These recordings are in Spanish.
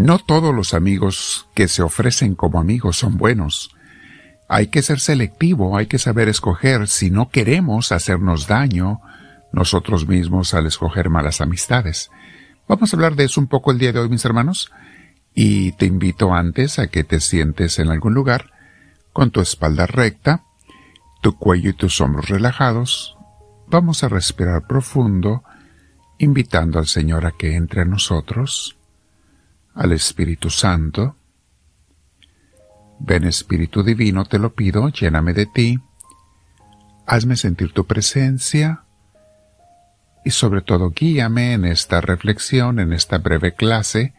No todos los amigos que se ofrecen como amigos son buenos. Hay que ser selectivo, hay que saber escoger si no queremos hacernos daño nosotros mismos al escoger malas amistades. Vamos a hablar de eso un poco el día de hoy, mis hermanos, y te invito antes a que te sientes en algún lugar con tu espalda recta, tu cuello y tus hombros relajados. Vamos a respirar profundo, invitando al Señor a que entre a nosotros, al Espíritu Santo. Ven Espíritu Divino, te lo pido, lléname de ti. Hazme sentir tu presencia y sobre todo guíame en esta reflexión, en esta breve clase,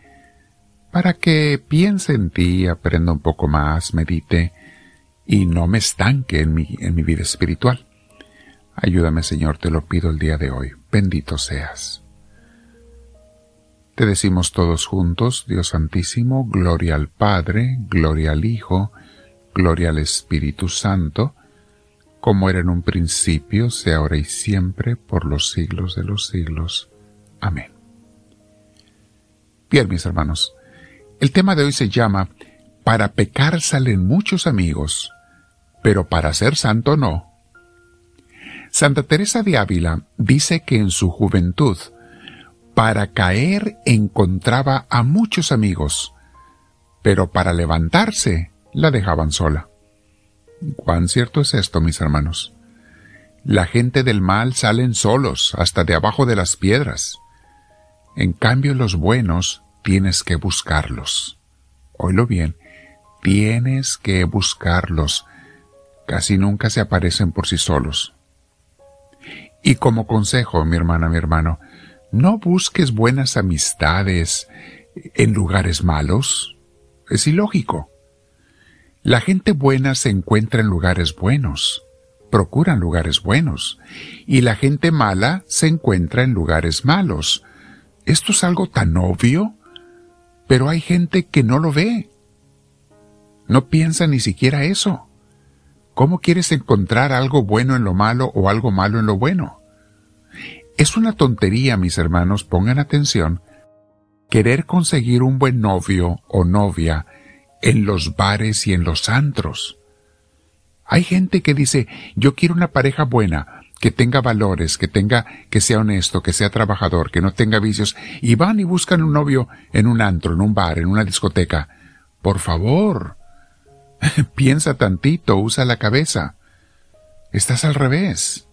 para que piense en ti, aprenda un poco más, medite y no me estanque en mi, en mi vida espiritual. Ayúdame Señor, te lo pido el día de hoy. Bendito seas. Te decimos todos juntos, Dios Santísimo, gloria al Padre, gloria al Hijo, gloria al Espíritu Santo, como era en un principio, sea ahora y siempre, por los siglos de los siglos. Amén. Bien, mis hermanos, el tema de hoy se llama Para pecar salen muchos amigos, pero para ser santo no. Santa Teresa de Ávila dice que en su juventud, para caer encontraba a muchos amigos, pero para levantarse la dejaban sola. ¿Cuán cierto es esto, mis hermanos? La gente del mal salen solos, hasta de abajo de las piedras. En cambio, los buenos tienes que buscarlos. Oílo bien, tienes que buscarlos. Casi nunca se aparecen por sí solos. Y como consejo, mi hermana, mi hermano, no busques buenas amistades en lugares malos. Es ilógico. La gente buena se encuentra en lugares buenos, procuran lugares buenos, y la gente mala se encuentra en lugares malos. Esto es algo tan obvio pero hay gente que no lo ve. No piensa ni siquiera eso. ¿Cómo quieres encontrar algo bueno en lo malo o algo malo en lo bueno? Es una tontería, mis hermanos, pongan atención, querer conseguir un buen novio o novia en los bares y en los antros. Hay gente que dice, yo quiero una pareja buena, que tenga valores, que tenga, que sea honesto, que sea trabajador, que no tenga vicios, y van y buscan un novio en un antro, en un bar, en una discoteca. Por favor. Piensa tantito, usa la cabeza. Estás al revés.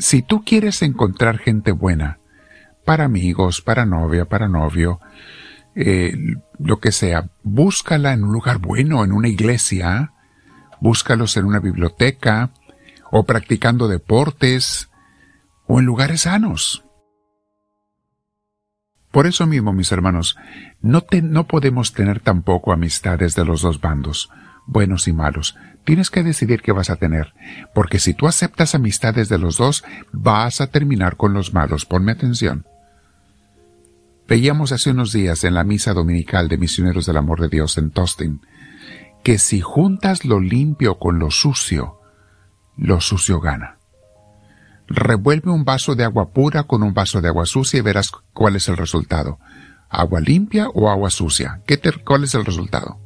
Si tú quieres encontrar gente buena, para amigos, para novia, para novio, eh, lo que sea, búscala en un lugar bueno, en una iglesia, búscalos en una biblioteca, o practicando deportes, o en lugares sanos. Por eso mismo, mis hermanos, no, no podemos tener tampoco amistades de los dos bandos, buenos y malos. Tienes que decidir qué vas a tener, porque si tú aceptas amistades de los dos, vas a terminar con los malos. Ponme atención. Veíamos hace unos días en la misa dominical de Misioneros del Amor de Dios en Tostin, que si juntas lo limpio con lo sucio, lo sucio gana. Revuelve un vaso de agua pura con un vaso de agua sucia y verás cuál es el resultado. ¿Agua limpia o agua sucia? ¿Qué ¿Cuál es el resultado?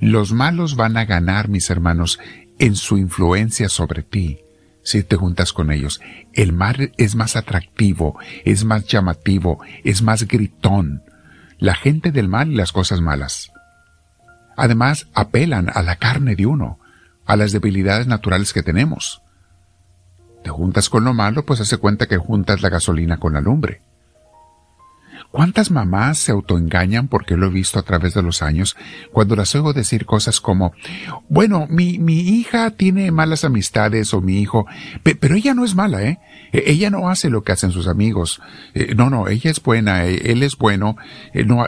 Los malos van a ganar, mis hermanos, en su influencia sobre ti si te juntas con ellos. El mar es más atractivo, es más llamativo, es más gritón. La gente del mal y las cosas malas. Además, apelan a la carne de uno a las debilidades naturales que tenemos. Te juntas con lo malo, pues hace cuenta que juntas la gasolina con la lumbre. ¿Cuántas mamás se autoengañan, porque lo he visto a través de los años, cuando las oigo decir cosas como, bueno, mi, mi hija tiene malas amistades o mi hijo, pero ella no es mala, ¿eh? E, ella no hace lo que hacen sus amigos. Eh, no, no, ella es buena, e, él es bueno. Eh, no,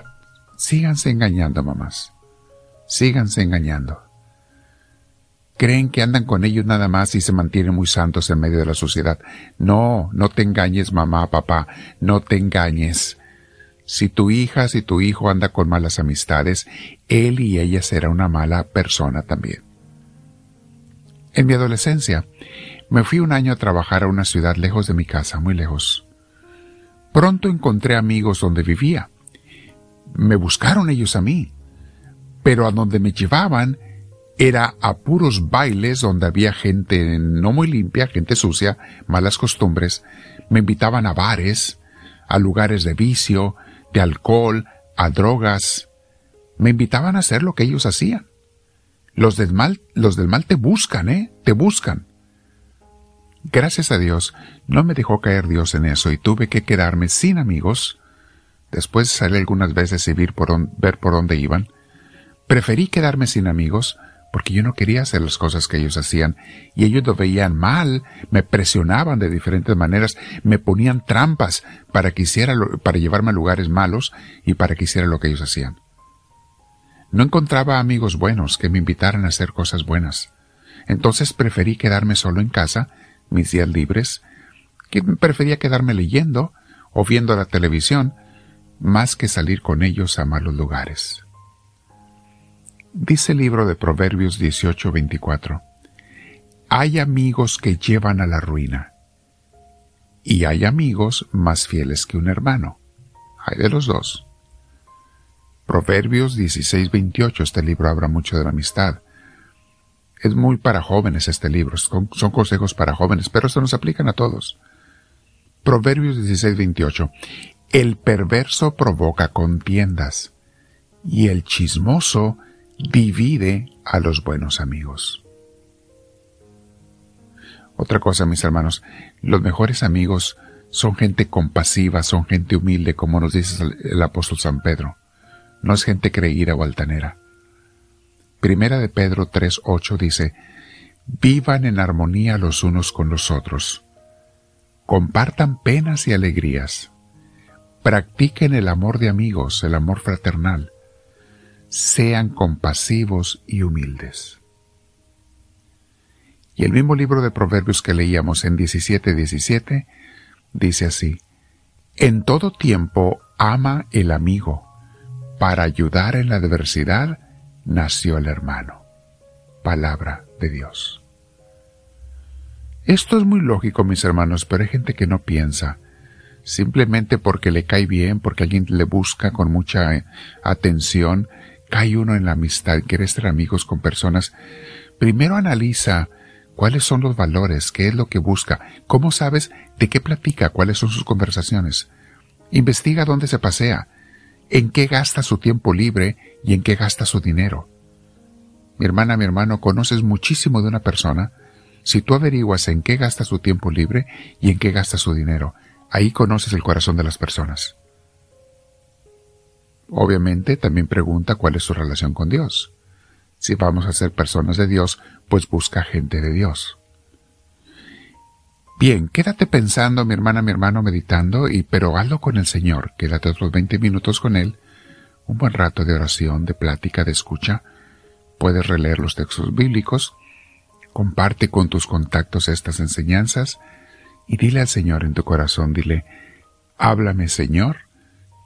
síganse engañando, mamás. Síganse engañando creen que andan con ellos nada más y se mantienen muy santos en medio de la sociedad. No, no te engañes mamá, papá, no te engañes. Si tu hija, si tu hijo anda con malas amistades, él y ella será una mala persona también. En mi adolescencia, me fui un año a trabajar a una ciudad lejos de mi casa, muy lejos. Pronto encontré amigos donde vivía, me buscaron ellos a mí, pero a donde me llevaban era a puros bailes donde había gente no muy limpia, gente sucia, malas costumbres, me invitaban a bares, a lugares de vicio, de alcohol, a drogas, me invitaban a hacer lo que ellos hacían. Los del mal, los del mal te buscan, ¿eh? Te buscan. Gracias a Dios, no me dejó caer Dios en eso y tuve que quedarme sin amigos. Después salí algunas veces y ver por, ver por dónde iban. Preferí quedarme sin amigos porque yo no quería hacer las cosas que ellos hacían y ellos lo veían mal, me presionaban de diferentes maneras, me ponían trampas para que hiciera para llevarme a lugares malos y para que hiciera lo que ellos hacían. No encontraba amigos buenos que me invitaran a hacer cosas buenas. Entonces preferí quedarme solo en casa, mis días libres, que prefería quedarme leyendo o viendo la televisión, más que salir con ellos a malos lugares. Dice el libro de Proverbios 18:24, hay amigos que llevan a la ruina, y hay amigos más fieles que un hermano. Hay de los dos. Proverbios 16:28, este libro habla mucho de la amistad. Es muy para jóvenes este libro, son, son consejos para jóvenes, pero se nos aplican a todos. Proverbios 16:28, el perverso provoca contiendas, y el chismoso divide a los buenos amigos. Otra cosa, mis hermanos, los mejores amigos son gente compasiva, son gente humilde, como nos dice el apóstol San Pedro. No es gente creída o altanera. Primera de Pedro 3.8 dice, Vivan en armonía los unos con los otros. Compartan penas y alegrías. Practiquen el amor de amigos, el amor fraternal sean compasivos y humildes. Y el mismo libro de Proverbios que leíamos en 17:17 dice así, En todo tiempo ama el amigo, para ayudar en la adversidad nació el hermano. Palabra de Dios. Esto es muy lógico, mis hermanos, pero hay gente que no piensa, simplemente porque le cae bien, porque alguien le busca con mucha atención, cae uno en la amistad, quiere ser amigos con personas, primero analiza cuáles son los valores, qué es lo que busca, cómo sabes de qué platica, cuáles son sus conversaciones. Investiga dónde se pasea, en qué gasta su tiempo libre y en qué gasta su dinero. Mi hermana, mi hermano, conoces muchísimo de una persona si tú averiguas en qué gasta su tiempo libre y en qué gasta su dinero. Ahí conoces el corazón de las personas. Obviamente también pregunta cuál es su relación con Dios. Si vamos a ser personas de Dios, pues busca gente de Dios. Bien, quédate pensando, mi hermana, mi hermano, meditando, y pero hazlo con el Señor. Quédate otros 20 minutos con Él, un buen rato de oración, de plática, de escucha. Puedes releer los textos bíblicos, comparte con tus contactos estas enseñanzas y dile al Señor en tu corazón, dile, háblame Señor,